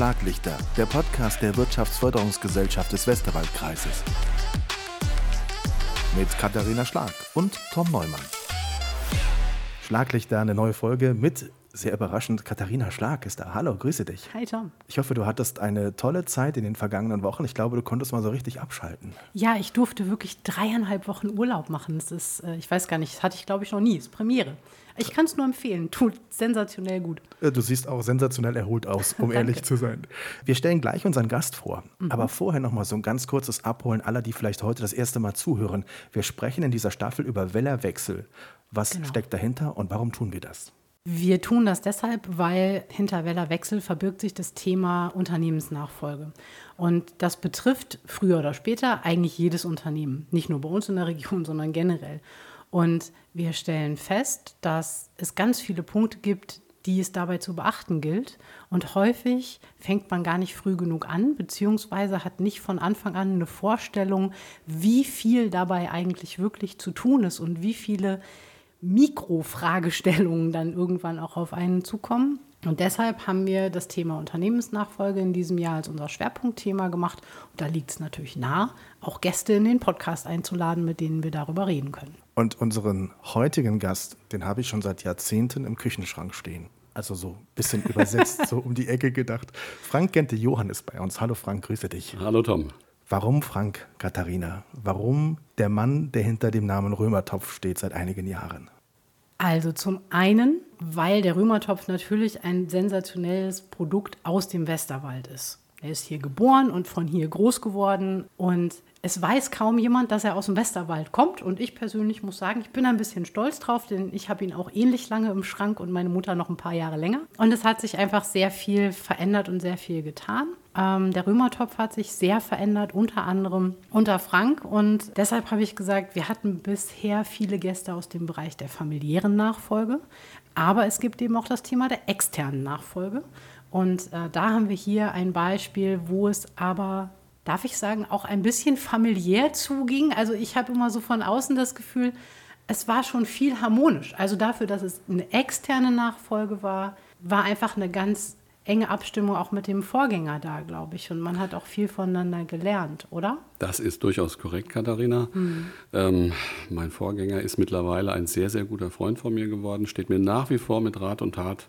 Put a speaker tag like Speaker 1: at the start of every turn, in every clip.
Speaker 1: Schlaglichter, der Podcast der Wirtschaftsförderungsgesellschaft des Westerwaldkreises. Mit Katharina Schlag und Tom Neumann. Schlaglichter, eine neue Folge mit sehr überraschend, Katharina Schlag ist da. Hallo, grüße dich.
Speaker 2: Hi Tom.
Speaker 1: Ich hoffe, du hattest eine tolle Zeit in den vergangenen Wochen. Ich glaube, du konntest mal so richtig abschalten.
Speaker 2: Ja, ich durfte wirklich dreieinhalb Wochen Urlaub machen. Das ist, äh, ich weiß gar nicht, das hatte ich glaube ich noch nie. Das ist Premiere. Ich kann es nur empfehlen. Tut sensationell gut.
Speaker 1: Äh, du siehst auch sensationell erholt aus, um ehrlich zu sein. Wir stellen gleich unseren Gast vor. Mhm. Aber vorher noch mal so ein ganz kurzes Abholen aller, die vielleicht heute das erste Mal zuhören. Wir sprechen in dieser Staffel über Wellerwechsel. Was genau. steckt dahinter und warum tun wir das?
Speaker 2: Wir tun das deshalb, weil hinter Wellerwechsel verbirgt sich das Thema Unternehmensnachfolge. Und das betrifft früher oder später eigentlich jedes Unternehmen. Nicht nur bei uns in der Region, sondern generell. Und wir stellen fest, dass es ganz viele Punkte gibt, die es dabei zu beachten gilt. Und häufig fängt man gar nicht früh genug an, beziehungsweise hat nicht von Anfang an eine Vorstellung, wie viel dabei eigentlich wirklich zu tun ist und wie viele Mikrofragestellungen dann irgendwann auch auf einen zukommen. Und deshalb haben wir das Thema Unternehmensnachfolge in diesem Jahr als unser Schwerpunktthema gemacht. Und da liegt es natürlich nah, auch Gäste in den Podcast einzuladen, mit denen wir darüber reden können.
Speaker 1: Und unseren heutigen Gast, den habe ich schon seit Jahrzehnten im Küchenschrank stehen. Also so ein bisschen übersetzt, so um die Ecke gedacht. Frank Gente Johann ist bei uns. Hallo Frank, grüße dich.
Speaker 3: Hallo Tom.
Speaker 1: Warum Frank Katharina? Warum der Mann, der hinter dem Namen Römertopf steht seit einigen Jahren?
Speaker 2: Also zum einen, weil der Römertopf natürlich ein sensationelles Produkt aus dem Westerwald ist. Er ist hier geboren und von hier groß geworden und es weiß kaum jemand, dass er aus dem Westerwald kommt. Und ich persönlich muss sagen, ich bin ein bisschen stolz drauf, denn ich habe ihn auch ähnlich lange im Schrank und meine Mutter noch ein paar Jahre länger. Und es hat sich einfach sehr viel verändert und sehr viel getan. Ähm, der Römertopf hat sich sehr verändert, unter anderem unter Frank. Und deshalb habe ich gesagt, wir hatten bisher viele Gäste aus dem Bereich der familiären Nachfolge. Aber es gibt eben auch das Thema der externen Nachfolge. Und äh, da haben wir hier ein Beispiel, wo es aber darf ich sagen, auch ein bisschen familiär zuging. Also ich habe immer so von außen das Gefühl, es war schon viel harmonisch. Also dafür, dass es eine externe Nachfolge war, war einfach eine ganz enge Abstimmung auch mit dem Vorgänger da, glaube ich. Und man hat auch viel voneinander gelernt, oder?
Speaker 3: Das ist durchaus korrekt, Katharina. Mhm. Ähm, mein Vorgänger ist mittlerweile ein sehr, sehr guter Freund von mir geworden, steht mir nach wie vor mit Rat und Tat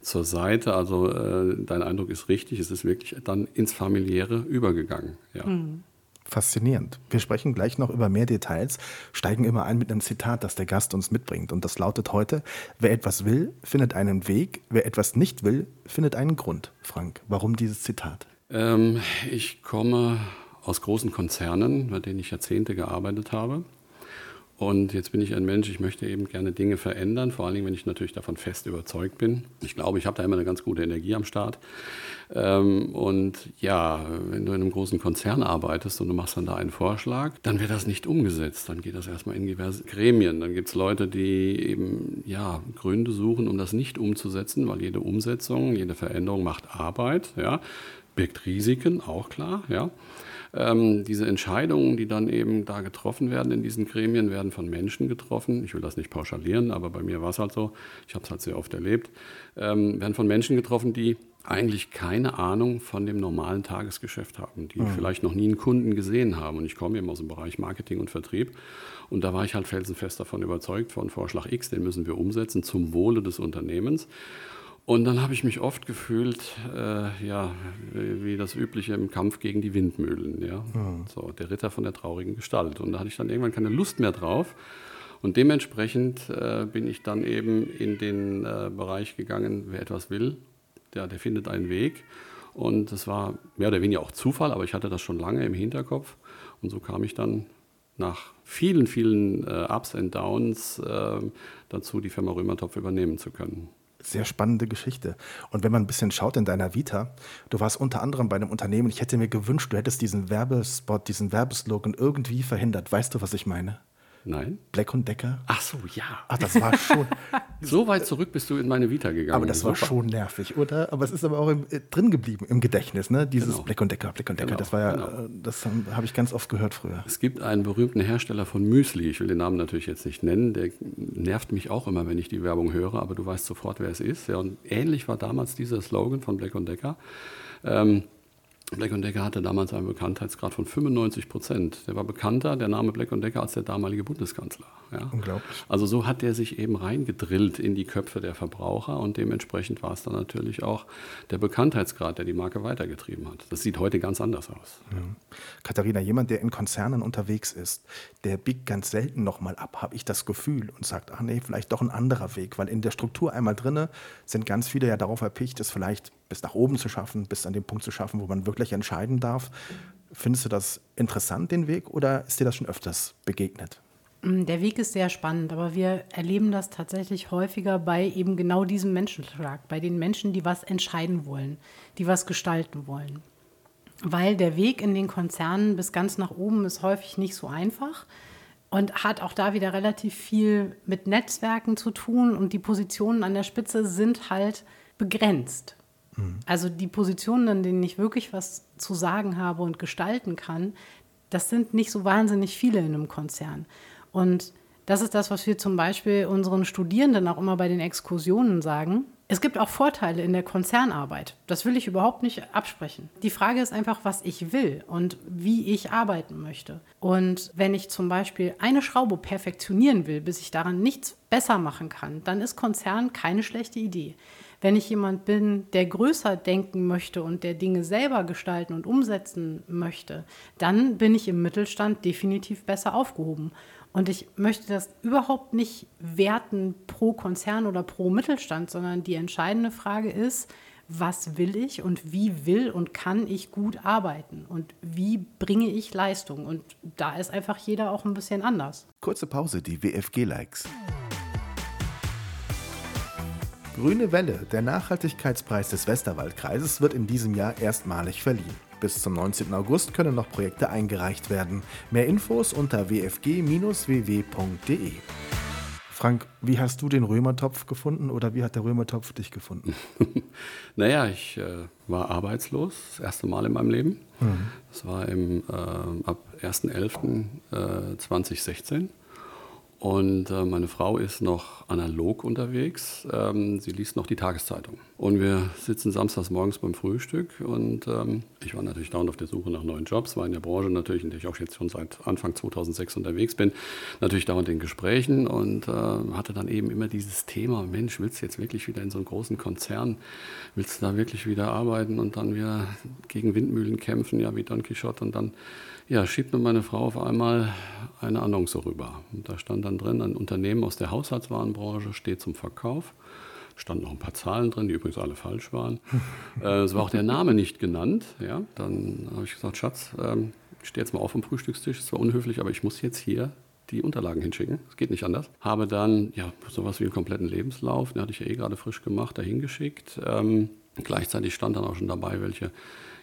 Speaker 3: zur Seite. Also äh, dein Eindruck ist richtig, es ist wirklich dann ins familiäre übergegangen. Ja. Mhm.
Speaker 1: Faszinierend. Wir sprechen gleich noch über mehr Details, steigen immer ein mit einem Zitat, das der Gast uns mitbringt. Und das lautet heute, wer etwas will, findet einen Weg, wer etwas nicht will, findet einen Grund. Frank, warum dieses Zitat?
Speaker 3: Ähm, ich komme aus großen Konzernen, bei denen ich Jahrzehnte gearbeitet habe. Und jetzt bin ich ein Mensch, ich möchte eben gerne Dinge verändern, vor allen Dingen, wenn ich natürlich davon fest überzeugt bin. Ich glaube, ich habe da immer eine ganz gute Energie am Start. Ähm, und ja, wenn du in einem großen Konzern arbeitest und du machst dann da einen Vorschlag, dann wird das nicht umgesetzt. Dann geht das erstmal in diverse Gremien. Dann gibt es Leute, die eben ja, Gründe suchen, um das nicht umzusetzen, weil jede Umsetzung, jede Veränderung macht Arbeit, ja, birgt Risiken, auch klar, ja. Ähm, diese Entscheidungen, die dann eben da getroffen werden in diesen Gremien, werden von Menschen getroffen. Ich will das nicht pauschalieren, aber bei mir war es halt so. Ich habe es halt sehr oft erlebt. Ähm, werden von Menschen getroffen, die eigentlich keine Ahnung von dem normalen Tagesgeschäft haben, die mhm. vielleicht noch nie einen Kunden gesehen haben. Und ich komme eben aus dem Bereich Marketing und Vertrieb. Und da war ich halt felsenfest davon überzeugt, von Vorschlag X, den müssen wir umsetzen zum Wohle des Unternehmens. Und dann habe ich mich oft gefühlt, äh, ja, wie, wie, das Übliche im Kampf gegen die Windmühlen, ja. Mhm. So, der Ritter von der traurigen Gestalt. Und da hatte ich dann irgendwann keine Lust mehr drauf. Und dementsprechend äh, bin ich dann eben in den äh, Bereich gegangen, wer etwas will, der, der findet einen Weg. Und das war mehr oder weniger auch Zufall, aber ich hatte das schon lange im Hinterkopf. Und so kam ich dann nach vielen, vielen äh, Ups und Downs äh, dazu, die Firma Römertopf übernehmen zu können
Speaker 1: sehr spannende Geschichte. Und wenn man ein bisschen schaut in deiner Vita, du warst unter anderem bei einem Unternehmen, ich hätte mir gewünscht, du hättest diesen Werbespot, diesen Werbeslogan irgendwie verhindert. Weißt du, was ich meine?
Speaker 3: Nein.
Speaker 1: Black und Decker?
Speaker 3: Ach so, ja.
Speaker 1: Ach, das war schon.
Speaker 3: so weit zurück bist du in meine Vita gegangen.
Speaker 1: Aber das war schon nervig, oder? Aber es ist aber auch im, äh, drin geblieben im Gedächtnis, ne? Dieses genau. Black und Decker, Black und Decker. Genau, das war ja, genau. Äh, das habe ich ganz oft gehört früher.
Speaker 3: Es gibt einen berühmten Hersteller von Müsli. Ich will den Namen natürlich jetzt nicht nennen. Der nervt mich auch immer, wenn ich die Werbung höre, aber du weißt sofort, wer es ist. Ja, und ähnlich war damals dieser Slogan von Black und Decker. Ähm, Black Decker hatte damals einen Bekanntheitsgrad von 95 Prozent. Der war bekannter, der Name Black Decker, als der damalige Bundeskanzler. Ja.
Speaker 1: Unglaublich.
Speaker 3: Also so hat der sich eben reingedrillt in die Köpfe der Verbraucher und dementsprechend war es dann natürlich auch der Bekanntheitsgrad, der die Marke weitergetrieben hat. Das sieht heute ganz anders aus. Ja.
Speaker 1: Katharina, jemand, der in Konzernen unterwegs ist, der biegt ganz selten nochmal ab, habe ich das Gefühl und sagt, ach nee, vielleicht doch ein anderer Weg, weil in der Struktur einmal drinne sind ganz viele ja darauf erpicht, es vielleicht bis nach oben zu schaffen, bis an den Punkt zu schaffen, wo man wirklich entscheiden darf. Findest du das interessant, den Weg, oder ist dir das schon öfters begegnet?
Speaker 2: Mm, der Weg ist sehr spannend, aber wir erleben das tatsächlich häufiger bei eben genau diesem Menschenschlag, bei den Menschen, die was entscheiden wollen, die was gestalten wollen. Weil der Weg in den Konzernen bis ganz nach oben ist häufig nicht so einfach und hat auch da wieder relativ viel mit Netzwerken zu tun und die Positionen an der Spitze sind halt begrenzt. Also die Positionen, an denen ich wirklich was zu sagen habe und gestalten kann, das sind nicht so wahnsinnig viele in einem Konzern. Und das ist das, was wir zum Beispiel unseren Studierenden auch immer bei den Exkursionen sagen. Es gibt auch Vorteile in der Konzernarbeit. Das will ich überhaupt nicht absprechen. Die Frage ist einfach, was ich will und wie ich arbeiten möchte. Und wenn ich zum Beispiel eine Schraube perfektionieren will, bis ich daran nichts besser machen kann, dann ist Konzern keine schlechte Idee. Wenn ich jemand bin, der größer denken möchte und der Dinge selber gestalten und umsetzen möchte, dann bin ich im Mittelstand definitiv besser aufgehoben. Und ich möchte das überhaupt nicht werten pro Konzern oder pro Mittelstand, sondern die entscheidende Frage ist, was will ich und wie will und kann ich gut arbeiten und wie bringe ich Leistung. Und da ist einfach jeder auch ein bisschen anders.
Speaker 1: Kurze Pause, die WFG-Likes. Grüne Welle, der Nachhaltigkeitspreis des Westerwaldkreises, wird in diesem Jahr erstmalig verliehen. Bis zum 19. August können noch Projekte eingereicht werden. Mehr Infos unter wfg-ww.de. Frank, wie hast du den Römertopf gefunden oder wie hat der Römertopf dich gefunden?
Speaker 3: naja, ich äh, war arbeitslos, das erste Mal in meinem Leben. Mhm. Das war im, äh, ab 1.11.2016. Und äh, meine Frau ist noch analog unterwegs. Ähm, sie liest noch die Tageszeitung. Und wir sitzen samstags morgens beim Frühstück. Und ähm, ich war natürlich dauernd auf der Suche nach neuen Jobs, war in der Branche natürlich, in der ich auch jetzt schon seit Anfang 2006 unterwegs bin, natürlich dauernd in Gesprächen und äh, hatte dann eben immer dieses Thema: Mensch, willst du jetzt wirklich wieder in so einen großen Konzern? Willst du da wirklich wieder arbeiten und dann wieder gegen Windmühlen kämpfen, ja, wie Don Quixote? Und dann ja, schiebt mir meine Frau auf einmal eine Annonce rüber. Und da stand dann drin, ein Unternehmen aus der Haushaltswarenbranche steht zum Verkauf. Standen noch ein paar Zahlen drin, die übrigens alle falsch waren. äh, es war auch der Name nicht genannt. Ja, dann habe ich gesagt, Schatz, ähm, ich stehe jetzt mal auf vom Frühstückstisch. Es war unhöflich, aber ich muss jetzt hier die Unterlagen hinschicken. Es geht nicht anders. Habe dann ja sowas wie einen kompletten Lebenslauf, den hatte ich ja eh gerade frisch gemacht, dahin geschickt. Ähm, gleichzeitig stand dann auch schon dabei, welche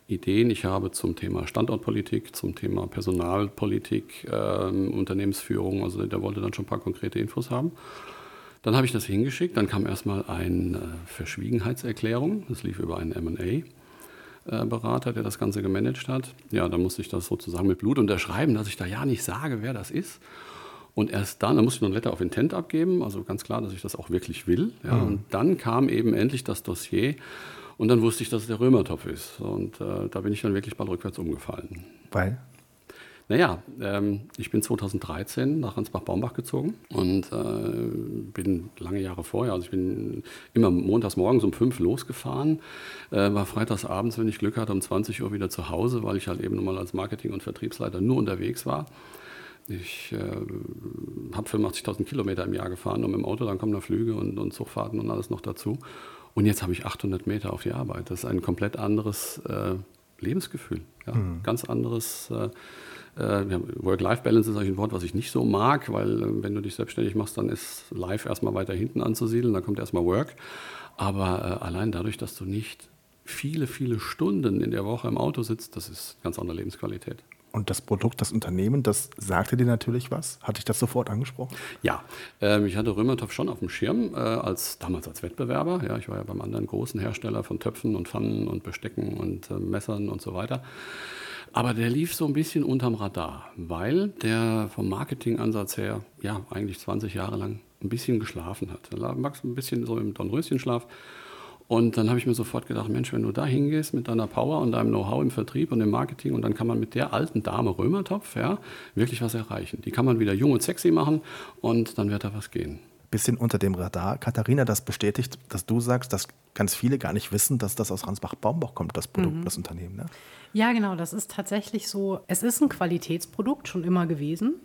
Speaker 3: Ideen ich habe zum Thema Standortpolitik, zum Thema Personalpolitik, ähm, Unternehmensführung. Also der wollte dann schon ein paar konkrete Infos haben. Dann habe ich das hingeschickt. Dann kam erstmal eine Verschwiegenheitserklärung. Das lief über einen MA. Berater, der das Ganze gemanagt hat. Ja, dann musste ich das sozusagen mit Blut unterschreiben, dass ich da ja nicht sage, wer das ist. Und erst dann, dann musste ich noch ein Letter of Intent abgeben, also ganz klar, dass ich das auch wirklich will. Ja, mhm. Und dann kam eben endlich das Dossier und dann wusste ich, dass es der Römertopf ist. Und äh, da bin ich dann wirklich mal rückwärts umgefallen.
Speaker 1: Weil?
Speaker 3: Naja, ähm, ich bin 2013 nach Ansbach-Baumbach gezogen und äh, bin lange Jahre vorher, also ich bin immer montags morgens um fünf losgefahren, äh, war freitags abends, wenn ich Glück hatte, um 20 Uhr wieder zu Hause, weil ich halt eben nochmal als Marketing- und Vertriebsleiter nur unterwegs war. Ich äh, habe 85.000 Kilometer im Jahr gefahren und mit dem Auto, dann kommen da Flüge und, und Zugfahrten und alles noch dazu. Und jetzt habe ich 800 Meter auf die Arbeit. Das ist ein komplett anderes äh, Lebensgefühl. Ja? Mhm. Ganz anderes. Äh, äh Work-Life-Balance ist eigentlich ein Wort, was ich nicht so mag, weil äh, wenn du dich selbstständig machst, dann ist Life erstmal weiter hinten anzusiedeln, dann kommt erstmal Work. Aber äh, allein dadurch, dass du nicht viele, viele Stunden in der Woche im Auto sitzt, das ist ganz andere Lebensqualität.
Speaker 1: Und das Produkt, das Unternehmen, das sagte dir natürlich was? Hatte ich das sofort angesprochen?
Speaker 3: Ja, ähm, ich hatte Römertopf schon auf dem Schirm, äh, als, damals als Wettbewerber. Ja, ich war ja beim anderen großen Hersteller von Töpfen und Pfannen und Bestecken und äh, Messern und so weiter. Aber der lief so ein bisschen unterm Radar, weil der vom Marketingansatz her ja eigentlich 20 Jahre lang ein bisschen geschlafen hat. Er lag ein bisschen so im Dornröschenschlaf. Und dann habe ich mir sofort gedacht, Mensch, wenn du da hingehst mit deiner Power und deinem Know-how im Vertrieb und im Marketing und dann kann man mit der alten Dame Römertopf ja, wirklich was erreichen. Die kann man wieder jung und sexy machen und dann wird da was gehen.
Speaker 1: Bisschen unter dem Radar. Katharina, das bestätigt, dass du sagst, dass ganz viele gar nicht wissen, dass das aus Ransbach-Baumbach kommt, das Produkt, mhm. das Unternehmen. Ne?
Speaker 2: Ja, genau, das ist tatsächlich so. Es ist ein Qualitätsprodukt schon immer gewesen.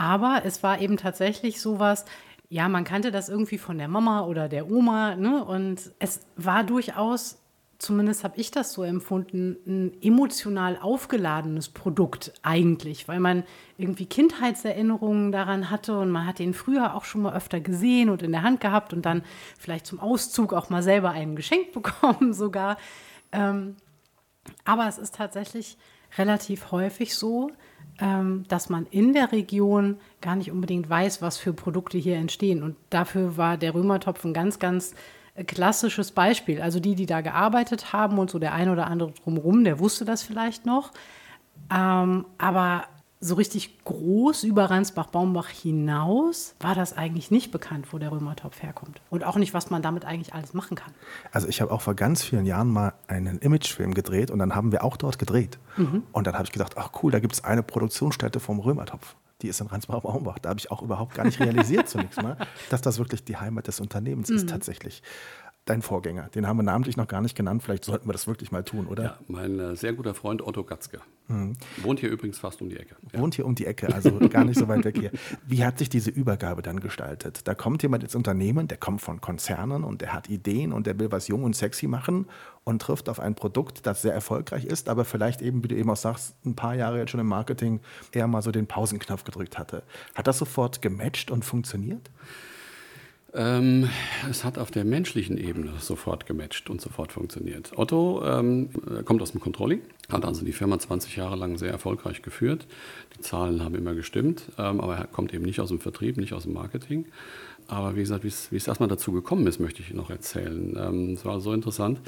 Speaker 2: Aber es war eben tatsächlich sowas, ja, man kannte das irgendwie von der Mama oder der Oma, ne? Und es war durchaus, zumindest habe ich das so empfunden, ein emotional aufgeladenes Produkt eigentlich, weil man irgendwie Kindheitserinnerungen daran hatte und man hat den früher auch schon mal öfter gesehen und in der Hand gehabt und dann vielleicht zum Auszug auch mal selber einen geschenkt bekommen sogar. Ähm, aber es ist tatsächlich relativ häufig so, dass man in der Region gar nicht unbedingt weiß, was für Produkte hier entstehen. Und dafür war der Römertopf ein ganz, ganz äh, klassisches Beispiel. Also die, die da gearbeitet haben und so der ein oder andere drumherum, der wusste das vielleicht noch. Ähm, aber so richtig groß über Ransbach-Baumbach hinaus war das eigentlich nicht bekannt, wo der Römertopf herkommt. Und auch nicht, was man damit eigentlich alles machen kann.
Speaker 1: Also ich habe auch vor ganz vielen Jahren mal einen Imagefilm gedreht und dann haben wir auch dort gedreht. Mhm. Und dann habe ich gedacht, ach cool, da gibt es eine Produktionsstätte vom Römertopf. Die ist in Ransbach-Baumbach. Da habe ich auch überhaupt gar nicht realisiert zunächst mal, dass das wirklich die Heimat des Unternehmens mhm. ist tatsächlich dein Vorgänger. Den haben wir namentlich noch gar nicht genannt. Vielleicht sollten wir das wirklich mal tun, oder? Ja,
Speaker 3: mein äh, sehr guter Freund Otto Gatzke. Mhm. Wohnt hier übrigens fast um die Ecke.
Speaker 1: Ja. Wohnt hier um die Ecke, also gar nicht so weit weg hier. Wie hat sich diese Übergabe dann gestaltet? Da kommt jemand ins Unternehmen, der kommt von Konzernen und der hat Ideen und der will was jung und sexy machen und trifft auf ein Produkt, das sehr erfolgreich ist, aber vielleicht eben, wie du eben auch sagst, ein paar Jahre jetzt schon im Marketing eher mal so den Pausenknopf gedrückt hatte. Hat das sofort gematcht und funktioniert?
Speaker 3: Ähm, es hat auf der menschlichen Ebene sofort gematcht und sofort funktioniert. Otto ähm, kommt aus dem Controlling, hat also die Firma 20 Jahre lang sehr erfolgreich geführt. Die Zahlen haben immer gestimmt, ähm, aber er kommt eben nicht aus dem Vertrieb, nicht aus dem Marketing. Aber wie gesagt, wie es erstmal dazu gekommen ist, möchte ich noch erzählen. Ähm, es war so interessant.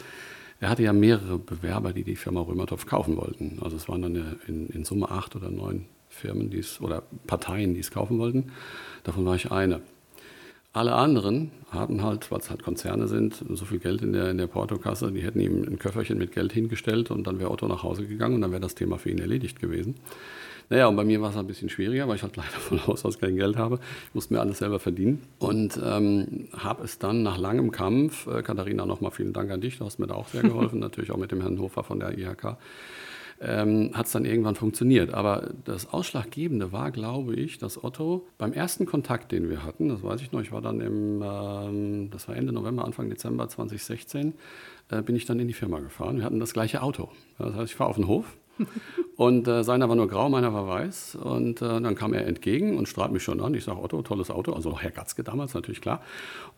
Speaker 3: Er hatte ja mehrere Bewerber, die die Firma Römertopf kaufen wollten. Also es waren dann in, in Summe acht oder neun Firmen die's, oder Parteien, die es kaufen wollten. Davon war ich eine. Alle anderen hatten halt, weil es halt Konzerne sind, so viel Geld in der, in der Portokasse, die hätten ihm ein Köfferchen mit Geld hingestellt und dann wäre Otto nach Hause gegangen und dann wäre das Thema für ihn erledigt gewesen. Naja, und bei mir war es ein bisschen schwieriger, weil ich halt leider von Haus aus kein Geld habe. Ich musste mir alles selber verdienen und ähm, habe es dann nach langem Kampf, äh, Katharina, nochmal vielen Dank an dich, du hast mir da auch sehr geholfen, natürlich auch mit dem Herrn Hofer von der IHK, ähm, hat es dann irgendwann funktioniert. Aber das Ausschlaggebende war, glaube ich, dass Otto beim ersten Kontakt, den wir hatten, das weiß ich noch, ich war dann im, ähm, das war Ende November, Anfang Dezember 2016, äh, bin ich dann in die Firma gefahren. Wir hatten das gleiche Auto. Das heißt, ich fahre auf den Hof und äh, seiner war nur grau, meiner war weiß. Und äh, dann kam er entgegen und strahlt mich schon an. Ich sage, Otto, tolles Auto. Also Herr Gatzke damals natürlich, klar.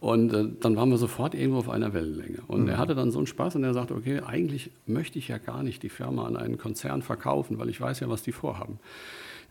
Speaker 3: Und äh, dann waren wir sofort irgendwo auf einer Wellenlänge. Und mhm. er hatte dann so einen Spaß und er sagte, okay, eigentlich möchte ich ja gar nicht die Firma an einen Konzern verkaufen, weil ich weiß ja, was die vorhaben.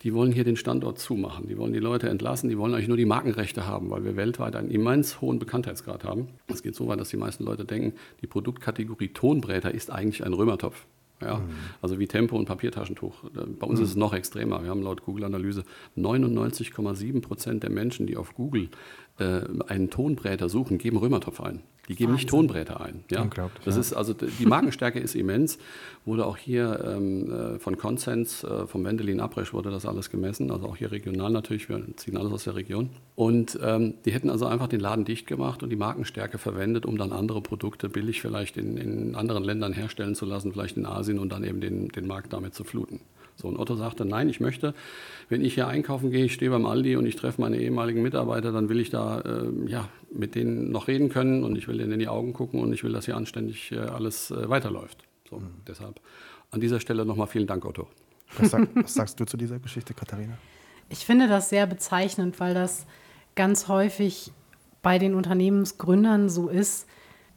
Speaker 3: Die wollen hier den Standort zumachen. Die wollen die Leute entlassen. Die wollen eigentlich nur die Markenrechte haben, weil wir weltweit einen immens hohen Bekanntheitsgrad haben. Es geht so weit, dass die meisten Leute denken, die Produktkategorie Tonbräter ist eigentlich ein Römertopf. Ja? Mhm. Also wie Tempo und Papiertaschentuch. Bei uns mhm. ist es noch extremer. Wir haben laut Google-Analyse 99,7 Prozent der Menschen, die auf Google äh, einen Tonbräter suchen, geben Römertopf ein. Die geben Wahnsinn. nicht Tonbräter ein. Ja? Das ja. ist also die Markenstärke ist immens. Wurde auch hier ähm, äh, von Consens, äh, vom Wendelin Abresch wurde das alles gemessen. Also auch hier regional natürlich. Wir ziehen alles aus der Region. Und ähm, die hätten also einfach den Laden dicht gemacht und die Markenstärke verwendet, um dann andere Produkte billig vielleicht in, in anderen Ländern herstellen zu lassen, vielleicht in Asien und dann eben den, den Markt damit zu fluten. So, und Otto sagte, nein, ich möchte, wenn ich hier einkaufen gehe, ich stehe beim Aldi und ich treffe meine ehemaligen Mitarbeiter, dann will ich da äh, ja, mit denen noch reden können und ich will denen in die Augen gucken und ich will, dass hier anständig äh, alles äh, weiterläuft. So, mhm. deshalb an dieser Stelle nochmal vielen Dank, Otto.
Speaker 1: Was, sag, was sagst du zu dieser Geschichte, Katharina?
Speaker 2: Ich finde das sehr bezeichnend, weil das ganz häufig bei den Unternehmensgründern so ist,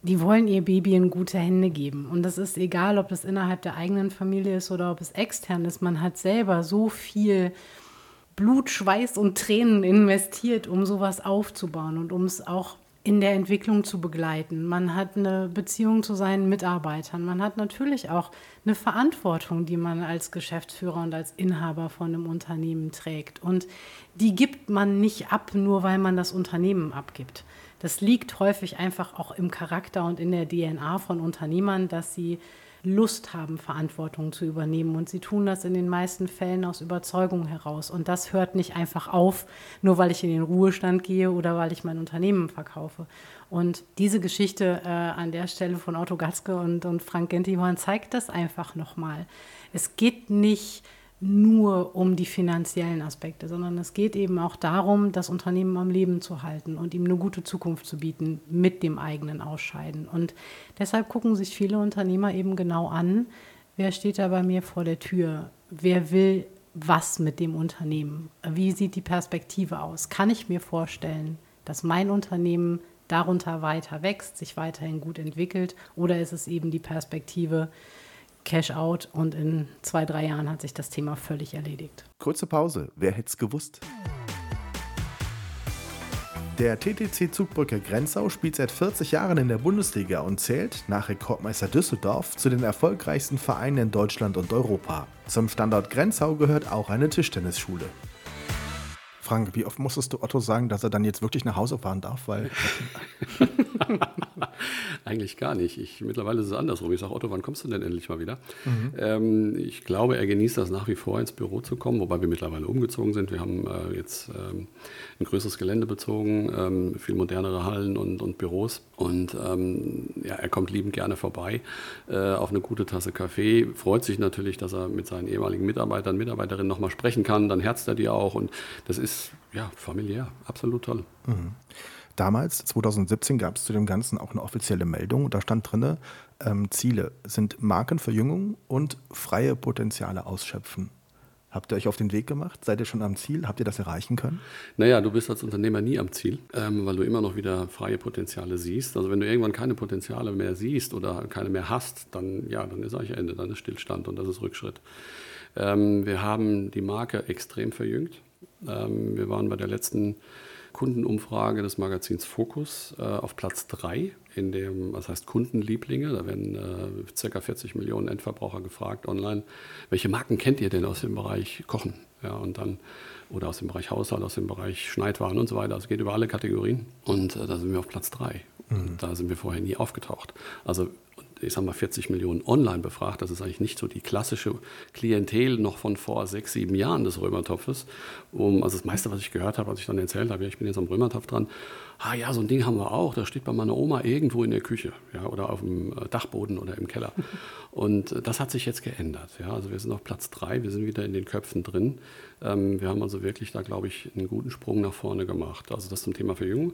Speaker 2: die wollen ihr Baby in gute Hände geben. Und das ist egal, ob das innerhalb der eigenen Familie ist oder ob es extern ist. Man hat selber so viel Blut, Schweiß und Tränen investiert, um sowas aufzubauen und um es auch in der Entwicklung zu begleiten. Man hat eine Beziehung zu seinen Mitarbeitern. Man hat natürlich auch eine Verantwortung, die man als Geschäftsführer und als Inhaber von einem Unternehmen trägt. Und die gibt man nicht ab, nur weil man das Unternehmen abgibt. Das liegt häufig einfach auch im Charakter und in der DNA von Unternehmern, dass sie Lust haben, Verantwortung zu übernehmen. Und sie tun das in den meisten Fällen aus Überzeugung heraus. Und das hört nicht einfach auf, nur weil ich in den Ruhestand gehe oder weil ich mein Unternehmen verkaufe. Und diese Geschichte äh, an der Stelle von Otto Gatzke und, und Frank Gentihorn zeigt das einfach nochmal. Es geht nicht nur um die finanziellen Aspekte, sondern es geht eben auch darum, das Unternehmen am Leben zu halten und ihm eine gute Zukunft zu bieten mit dem eigenen Ausscheiden. Und deshalb gucken sich viele Unternehmer eben genau an, wer steht da bei mir vor der Tür, wer will was mit dem Unternehmen, wie sieht die Perspektive aus, kann ich mir vorstellen, dass mein Unternehmen darunter weiter wächst, sich weiterhin gut entwickelt? Oder ist es eben die Perspektive, Cash out und in zwei, drei Jahren hat sich das Thema völlig erledigt.
Speaker 1: Kurze Pause. Wer hätte es gewusst? Der TTC Zugbrücke Grenzau spielt seit 40 Jahren in der Bundesliga und zählt, nach Rekordmeister Düsseldorf, zu den erfolgreichsten Vereinen in Deutschland und Europa. Zum Standort Grenzau gehört auch eine Tischtennisschule. Frank, wie oft musstest du Otto sagen, dass er dann jetzt wirklich nach Hause fahren darf? Weil
Speaker 3: Eigentlich gar nicht. Ich, mittlerweile ist es andersrum. Ich sage, Otto, wann kommst du denn endlich mal wieder? Mhm. Ähm, ich glaube, er genießt das nach wie vor, ins Büro zu kommen, wobei wir mittlerweile umgezogen sind. Wir haben äh, jetzt ähm, ein größeres Gelände bezogen, ähm, viel modernere Hallen und, und Büros. Und ähm, ja, er kommt liebend gerne vorbei äh, auf eine gute Tasse Kaffee. Freut sich natürlich, dass er mit seinen ehemaligen Mitarbeitern, Mitarbeiterinnen nochmal sprechen kann. Dann herzt er die auch. Und das ist ja familiär, absolut toll. Mhm.
Speaker 1: Damals, 2017, gab es zu dem Ganzen auch eine offizielle Meldung. Da stand drin, ähm, Ziele sind Markenverjüngung und freie Potenziale ausschöpfen. Habt ihr euch auf den Weg gemacht? Seid ihr schon am Ziel? Habt ihr das erreichen können?
Speaker 3: Naja, du bist als Unternehmer nie am Ziel, ähm, weil du immer noch wieder freie Potenziale siehst. Also wenn du irgendwann keine Potenziale mehr siehst oder keine mehr hast, dann, ja, dann ist eigentlich Ende, dann ist Stillstand und das ist Rückschritt. Ähm, wir haben die Marke extrem verjüngt. Ähm, wir waren bei der letzten Kundenumfrage des Magazins Focus äh, auf Platz 3 in dem, was heißt Kundenlieblinge. Da werden äh, ca. 40 Millionen Endverbraucher gefragt online, welche Marken kennt ihr denn aus dem Bereich Kochen? Ja, und dann, oder aus dem Bereich Haushalt, aus dem Bereich Schneidwaren und so weiter. Also es geht über alle Kategorien. Und äh, da sind wir auf Platz 3. Mhm. Da sind wir vorher nie aufgetaucht. Also ich sag mal, 40 Millionen online befragt. Das ist eigentlich nicht so die klassische Klientel noch von vor sechs, sieben Jahren des Römertopfes. Um, also das meiste, was ich gehört habe, als ich dann erzählt habe, ja, ich bin jetzt am Römertopf dran, ah ja, so ein Ding haben wir auch, das steht bei meiner Oma irgendwo in der Küche ja, oder auf dem äh, Dachboden oder im Keller. Und äh, das hat sich jetzt geändert. Ja. Also wir sind auf Platz drei, wir sind wieder in den Köpfen drin. Ähm, wir haben also wirklich da, glaube ich, einen guten Sprung nach vorne gemacht. Also das zum Thema Verjüngung.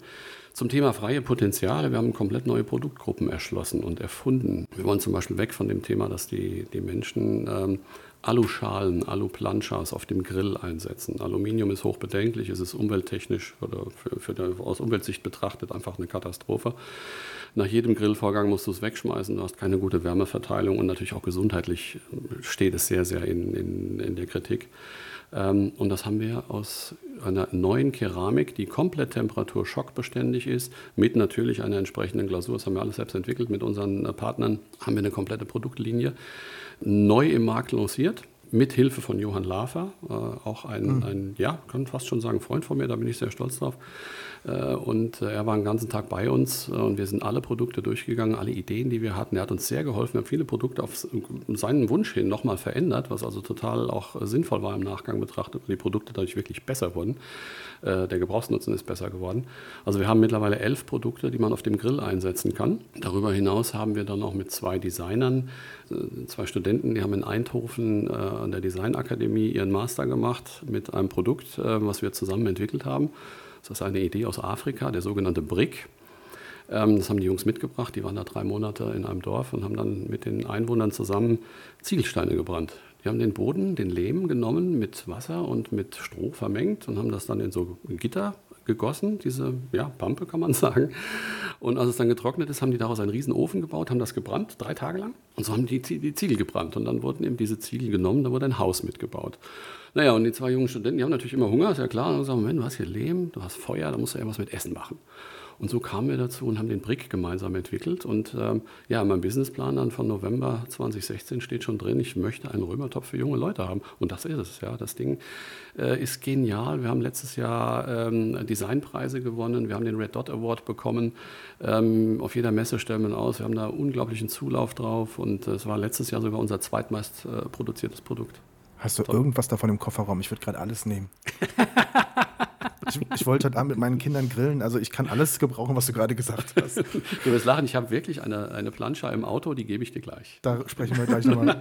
Speaker 3: Zum Thema freie Potenziale, wir haben komplett neue Produktgruppen erschlossen und erfunden. Wir wollen zum Beispiel weg von dem Thema, dass die, die Menschen ähm, Aluschalen, Aluplanchas auf dem Grill einsetzen. Aluminium ist hochbedenklich, es ist umwelttechnisch oder für, für aus Umweltsicht betrachtet einfach eine Katastrophe. Nach jedem Grillvorgang musst du es wegschmeißen, du hast keine gute Wärmeverteilung und natürlich auch gesundheitlich steht es sehr, sehr in, in, in der Kritik. Ähm, und das haben wir aus einer neuen Keramik, die komplett temperaturschockbeständig ist, mit natürlich einer entsprechenden Glasur. Das haben wir alles selbst entwickelt. Mit unseren Partnern haben wir eine komplette Produktlinie neu im Markt lanciert mit Hilfe von Johann Lafer, äh, auch ein, mhm. ein, ja, kann fast schon sagen, Freund von mir, da bin ich sehr stolz drauf. Äh, und äh, er war den ganzen Tag bei uns äh, und wir sind alle Produkte durchgegangen, alle Ideen, die wir hatten. Er hat uns sehr geholfen. Wir haben viele Produkte auf seinen Wunsch hin nochmal verändert, was also total auch sinnvoll war im Nachgang betrachtet, weil die Produkte dadurch wirklich besser wurden. Der Gebrauchsnutzen ist besser geworden. Also wir haben mittlerweile elf Produkte, die man auf dem Grill einsetzen kann. Darüber hinaus haben wir dann noch mit zwei Designern, zwei Studenten, die haben in Eindhoven an der Designakademie ihren Master gemacht mit einem Produkt, was wir zusammen entwickelt haben. Das ist eine Idee aus Afrika, der sogenannte Brick. Ähm, das haben die Jungs mitgebracht, die waren da drei Monate in einem Dorf und haben dann mit den Einwohnern zusammen Ziegelsteine gebrannt. Die haben den Boden, den Lehm genommen, mit Wasser und mit Stroh vermengt und haben das dann in so Gitter gegossen, diese ja, Pampe kann man sagen. Und als es dann getrocknet ist, haben die daraus einen riesen Ofen gebaut, haben das gebrannt, drei Tage lang. Und so haben die, die Ziegel gebrannt. Und dann wurden eben diese Ziegel genommen, da wurde ein Haus mitgebaut. Naja, und die zwei jungen Studenten, die haben natürlich immer Hunger, ist ja klar. Und dann sagen, Moment, du hast hier Lehm, du hast Feuer, da musst du irgendwas mit Essen machen. Und so kamen wir dazu und haben den Brick gemeinsam entwickelt. Und ähm, ja, in meinem Businessplan dann von November 2016 steht schon drin, ich möchte einen Römertopf für junge Leute haben. Und das ist es, ja. Das Ding äh, ist genial. Wir haben letztes Jahr ähm, Designpreise gewonnen. Wir haben den Red Dot Award bekommen. Ähm, auf jeder Messe stellen wir aus. Wir haben da unglaublichen Zulauf drauf. Und es war letztes Jahr sogar unser zweitmeist äh, produziertes Produkt.
Speaker 1: Hast du Toll. irgendwas davon im Kofferraum? Ich würde gerade alles nehmen. Ich, ich, wollte heute Abend mit meinen Kindern grillen. Also ich kann alles gebrauchen, was du gerade gesagt hast.
Speaker 3: Du wirst lachen, ich habe wirklich eine, eine Plancha im Auto, die gebe ich dir gleich.
Speaker 1: Da sprechen wir gleich nochmal.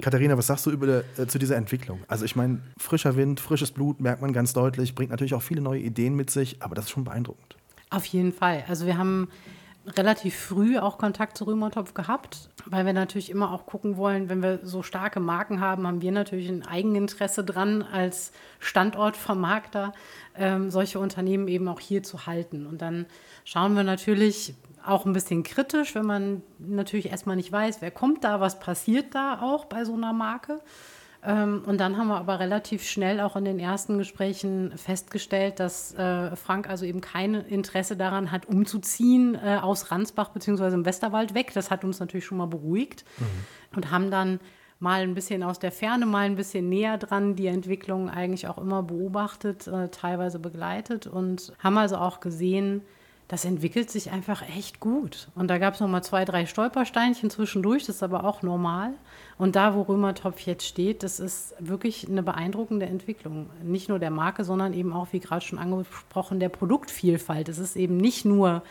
Speaker 1: Katharina, was sagst du über, äh, zu dieser Entwicklung? Also ich meine, frischer Wind, frisches Blut, merkt man ganz deutlich, bringt natürlich auch viele neue Ideen mit sich, aber das ist schon beeindruckend.
Speaker 2: Auf jeden Fall. Also wir haben relativ früh auch Kontakt zu Römertopf gehabt, weil wir natürlich immer auch gucken wollen, wenn wir so starke Marken haben, haben wir natürlich ein Eigeninteresse dran, als Standortvermarkter ähm, solche Unternehmen eben auch hier zu halten. Und dann schauen wir natürlich auch ein bisschen kritisch, wenn man natürlich erstmal nicht weiß, wer kommt da, was passiert da auch bei so einer Marke. Ähm, und dann haben wir aber relativ schnell auch in den ersten Gesprächen festgestellt, dass äh, Frank also eben kein Interesse daran hat, umzuziehen äh, aus Ransbach bzw. im Westerwald weg. Das hat uns natürlich schon mal beruhigt mhm. und haben dann mal ein bisschen aus der Ferne, mal ein bisschen näher dran die Entwicklung eigentlich auch immer beobachtet, äh, teilweise begleitet und haben also auch gesehen, das entwickelt sich einfach echt gut. Und da gab es nochmal zwei, drei Stolpersteinchen zwischendurch, das ist aber auch normal. Und da, wo Römertopf jetzt steht, das ist wirklich eine beeindruckende Entwicklung. Nicht nur der Marke, sondern eben auch, wie gerade schon angesprochen, der Produktvielfalt. Es ist eben nicht nur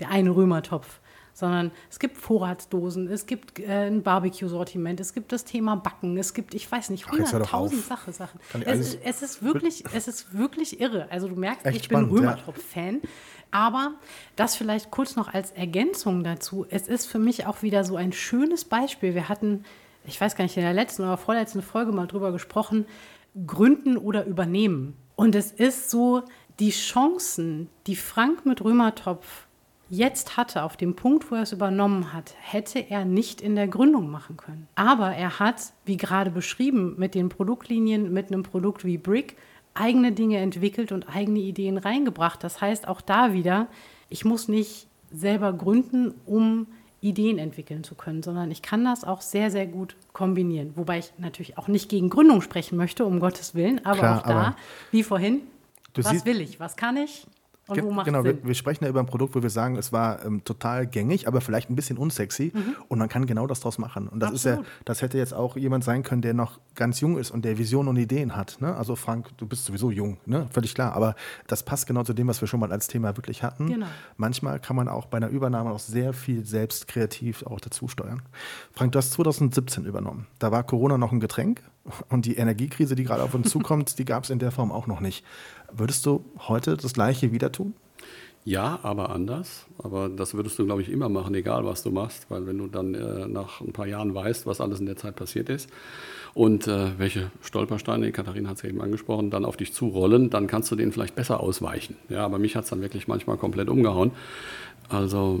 Speaker 2: der eine Römertopf, sondern es gibt Vorratsdosen, es gibt äh, ein Barbecue-Sortiment, es gibt das Thema Backen, es gibt, ich weiß nicht, hunderttausend Sache, Sachen. Es, es, ist wirklich, es ist wirklich irre. Also du merkst, ich spannend, bin Römertopf-Fan. Ja. Aber das vielleicht kurz noch als Ergänzung dazu. Es ist für mich auch wieder so ein schönes Beispiel. Wir hatten, ich weiß gar nicht, in der letzten oder vorletzten Folge mal drüber gesprochen, gründen oder übernehmen. Und es ist so, die Chancen, die Frank mit Römertopf jetzt hatte, auf dem Punkt, wo er es übernommen hat, hätte er nicht in der Gründung machen können. Aber er hat, wie gerade beschrieben, mit den Produktlinien, mit einem Produkt wie Brick, eigene Dinge entwickelt und eigene Ideen reingebracht. Das heißt auch da wieder, ich muss nicht selber gründen, um Ideen entwickeln zu können, sondern ich kann das auch sehr, sehr gut kombinieren. Wobei ich natürlich auch nicht gegen Gründung sprechen möchte, um Gottes Willen, aber Klar, auch da, wie vorhin, was will ich, was kann ich, und
Speaker 1: wo macht genau, wir, wir, sprechen ja über ein Produkt, wo wir sagen, es war ähm, total gängig, aber vielleicht ein bisschen unsexy. Mhm. Und man kann genau das draus machen. Und das Absolut. ist ja, das hätte jetzt auch jemand sein können, der noch ganz jung ist und der Visionen und Ideen hat. Ne? Also Frank, du bist sowieso jung, ne? völlig klar. Aber das passt genau zu dem, was wir schon mal als Thema wirklich hatten. Genau. Manchmal kann man auch bei einer Übernahme auch sehr viel selbst kreativ auch dazu steuern. Frank, du hast 2017 übernommen. Da war Corona noch ein Getränk. Und die Energiekrise, die gerade auf uns zukommt, die gab es in der Form auch noch nicht. Würdest du heute das Gleiche wieder tun?
Speaker 3: Ja, aber anders. Aber das würdest du, glaube ich, immer machen, egal was du machst, weil wenn du dann äh, nach ein paar Jahren weißt, was alles in der Zeit passiert ist und äh, welche Stolpersteine, Katharina hat es ja eben angesprochen, dann auf dich zurollen, dann kannst du denen vielleicht besser ausweichen. Ja, aber mich hat es dann wirklich manchmal komplett umgehauen. Also,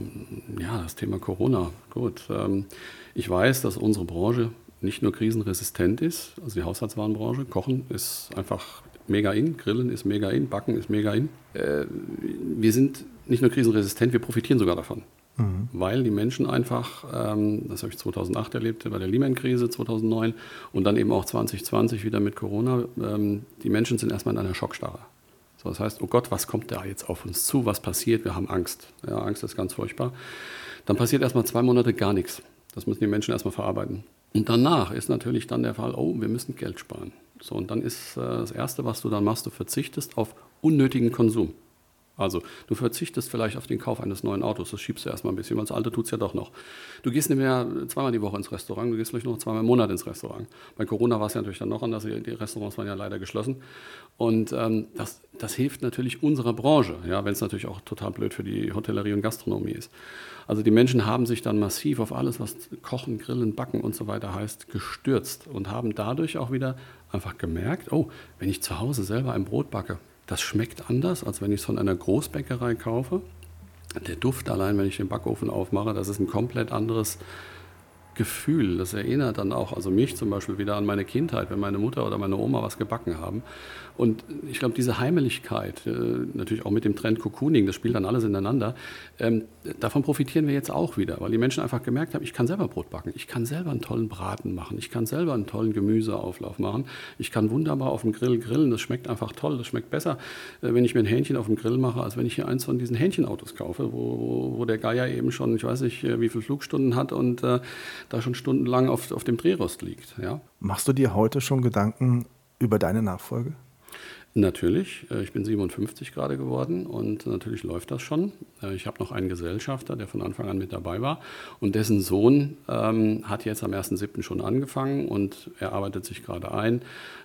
Speaker 3: ja, das Thema Corona, gut. Ähm, ich weiß, dass unsere Branche nicht nur krisenresistent ist, also die Haushaltswarenbranche, Kochen ist einfach mega in, Grillen ist mega in, Backen ist mega in. Äh, wir sind nicht nur krisenresistent, wir profitieren sogar davon. Mhm. Weil die Menschen einfach, ähm, das habe ich 2008 erlebt, bei der Lehman-Krise 2009 und dann eben auch 2020 wieder mit Corona, ähm, die Menschen sind erstmal in einer Schockstarre. So, das heißt, oh Gott, was kommt da jetzt auf uns zu? Was passiert? Wir haben Angst. Ja, Angst ist ganz furchtbar. Dann passiert erstmal zwei Monate gar nichts. Das müssen die Menschen erstmal verarbeiten. Und danach ist natürlich dann der Fall, oh, wir müssen Geld sparen. So, und dann ist äh, das Erste, was du dann machst, du verzichtest auf unnötigen Konsum. Also du verzichtest vielleicht auf den Kauf eines neuen Autos, das schiebst du erstmal ein bisschen, weil das alte tut es ja doch noch. Du gehst nicht mehr zweimal die Woche ins Restaurant, du gehst vielleicht noch zweimal im Monat ins Restaurant. Bei Corona war es ja natürlich dann noch anders, die Restaurants waren ja leider geschlossen. Und ähm, das, das hilft natürlich unserer Branche, ja, wenn es natürlich auch total blöd für die Hotellerie und Gastronomie ist. Also die Menschen haben sich dann massiv auf alles, was Kochen, Grillen, Backen und so weiter heißt, gestürzt und haben dadurch auch wieder einfach gemerkt, oh, wenn ich zu Hause selber ein Brot backe, Das schmeckt anders, als wenn ich es von einer Großbäckerei kaufe. Der Duft allein, wenn ich den Backofen aufmache, das ist ein komplett anderes Gefühl. Das erinnert dann auch, also mich zum Beispiel wieder an meine Kindheit, wenn meine Mutter oder meine Oma was gebacken haben. Und ich glaube, diese Heimeligkeit, äh, natürlich auch mit dem Trend Cocooning, das spielt dann alles ineinander, ähm, davon profitieren wir jetzt auch wieder, weil die Menschen einfach gemerkt haben, ich kann selber Brot backen, ich kann selber einen tollen Braten machen, ich kann selber einen tollen Gemüseauflauf machen, ich kann wunderbar auf dem Grill grillen, das schmeckt einfach toll, das schmeckt besser, äh, wenn ich mir ein Hähnchen auf dem Grill mache, als wenn ich hier eins von diesen Hähnchenautos kaufe, wo, wo der Geier eben schon, ich weiß nicht, äh, wie viele Flugstunden hat und äh, da schon stundenlang auf, auf dem Drehrost liegt. Ja.
Speaker 1: Machst du dir heute schon Gedanken über deine Nachfolge?
Speaker 3: Natürlich, äh, ich bin 57 gerade geworden und natürlich läuft das schon. Äh, ich habe noch einen Gesellschafter, der von Anfang an mit dabei war und dessen Sohn ähm, hat jetzt am 1.7. schon angefangen und er arbeitet sich gerade ein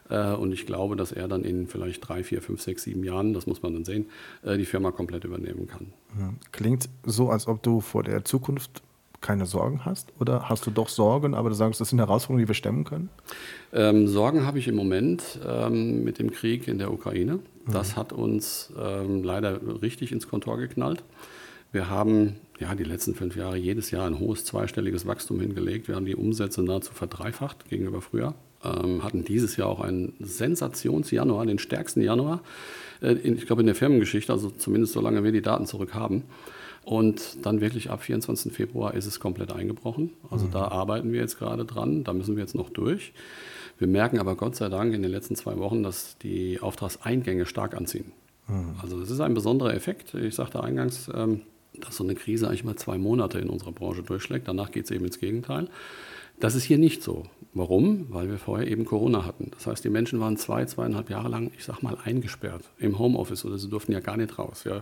Speaker 3: äh, und ich glaube, dass er dann in vielleicht drei, vier, fünf, sechs, sieben Jahren, das muss man dann sehen, die Firma komplett übernehmen kann.
Speaker 1: Klingt so, als ob du vor der Zukunft keine Sorgen hast? Oder hast du doch Sorgen, aber du sagst, das sind Herausforderungen, die wir stemmen können?
Speaker 3: Ähm, Sorgen habe ich im Moment ähm, mit dem Krieg in der Ukraine. Mhm. Das hat uns ähm, leider richtig ins Kontor geknallt. Wir haben ja, die letzten fünf Jahre jedes Jahr ein hohes zweistelliges Wachstum hingelegt. Wir haben die Umsätze nahezu verdreifacht gegenüber früher. Ähm, hatten dieses Jahr auch einen Sensationsjanuar, den stärksten Januar, äh, in, ich glaube in der Firmengeschichte, also zumindest solange wir die Daten zurück haben. Und dann wirklich ab 24. Februar ist es komplett eingebrochen. Also mhm. da arbeiten wir jetzt gerade dran, da müssen wir jetzt noch durch. Wir merken aber Gott sei Dank in den letzten zwei Wochen, dass die Auftragseingänge stark anziehen. Mhm. Also das ist ein besonderer Effekt. Ich sagte eingangs, ähm, dass so eine Krise eigentlich mal zwei Monate in unserer Branche durchschlägt. Danach geht es eben ins Gegenteil. Das ist hier nicht so. Warum? Weil wir vorher eben Corona hatten. Das heißt, die Menschen waren zwei, zweieinhalb Jahre lang, ich sag mal, eingesperrt im Homeoffice oder sie durften ja gar nicht raus. Ja.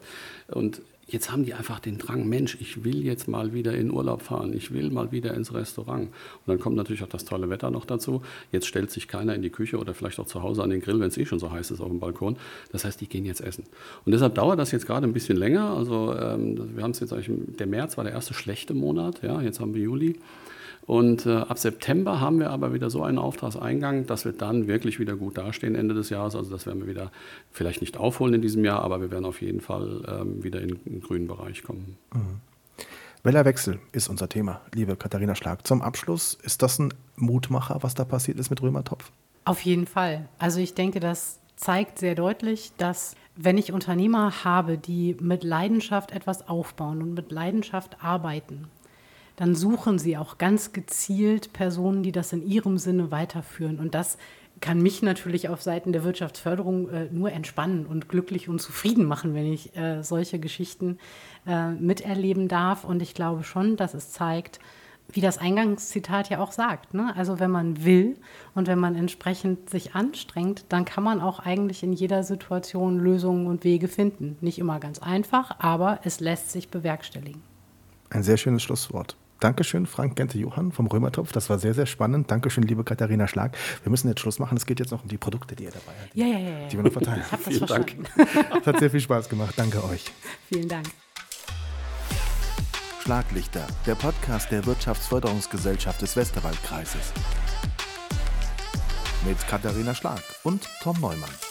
Speaker 3: Und Jetzt haben die einfach den Drang, Mensch, ich will jetzt mal wieder in Urlaub fahren, ich will mal wieder ins Restaurant. Und dann kommt natürlich auch das tolle Wetter noch dazu. Jetzt stellt sich keiner in die Küche oder vielleicht auch zu Hause an den Grill, wenn es eh schon so heiß ist auf dem Balkon. Das heißt, die gehen jetzt essen. Und deshalb dauert das jetzt gerade ein bisschen länger. Also ähm, wir haben es jetzt, der März war der erste schlechte Monat, ja, jetzt haben wir Juli. Und äh, ab September haben wir aber wieder so einen Auftragseingang, dass wir dann wirklich wieder gut dastehen Ende des Jahres. Also das werden wir wieder vielleicht nicht aufholen in diesem Jahr, aber wir werden auf jeden Fall ähm, wieder in den grünen Bereich kommen. Mhm.
Speaker 1: Wellerwechsel ist unser Thema, liebe Katharina Schlag. Zum Abschluss, ist das ein Mutmacher, was da passiert ist mit Römertopf?
Speaker 2: Auf jeden Fall. Also ich denke, das zeigt sehr deutlich, dass wenn ich Unternehmer habe, die mit Leidenschaft etwas aufbauen und mit Leidenschaft arbeiten, dann suchen sie auch ganz gezielt Personen, die das in ihrem Sinne weiterführen. Und das kann mich natürlich auf Seiten der Wirtschaftsförderung äh, nur entspannen und glücklich und zufrieden machen, wenn ich äh, solche Geschichten äh, miterleben darf. Und ich glaube schon, dass es zeigt, wie das Eingangszitat ja auch sagt. Ne? Also wenn man will und wenn man entsprechend sich anstrengt, dann kann man auch eigentlich in jeder Situation Lösungen und Wege finden. Nicht immer ganz einfach, aber es lässt sich bewerkstelligen.
Speaker 1: Ein sehr schönes Schlusswort. Dankeschön, Frank Gente-Johann vom Römertopf. Das war sehr, sehr spannend. Dankeschön, liebe Katharina Schlag. Wir müssen jetzt Schluss machen. Es geht jetzt noch um die Produkte, die ihr dabei habt.
Speaker 2: Ja, ja, ja.
Speaker 1: Die wir noch verteilen.
Speaker 2: Ich habe das Vielen verstanden.
Speaker 1: Dank. Es hat sehr viel Spaß gemacht. Danke euch.
Speaker 2: Vielen Dank.
Speaker 1: Schlaglichter, der Podcast der Wirtschaftsförderungsgesellschaft des Westerwaldkreises. Mit Katharina Schlag und Tom Neumann.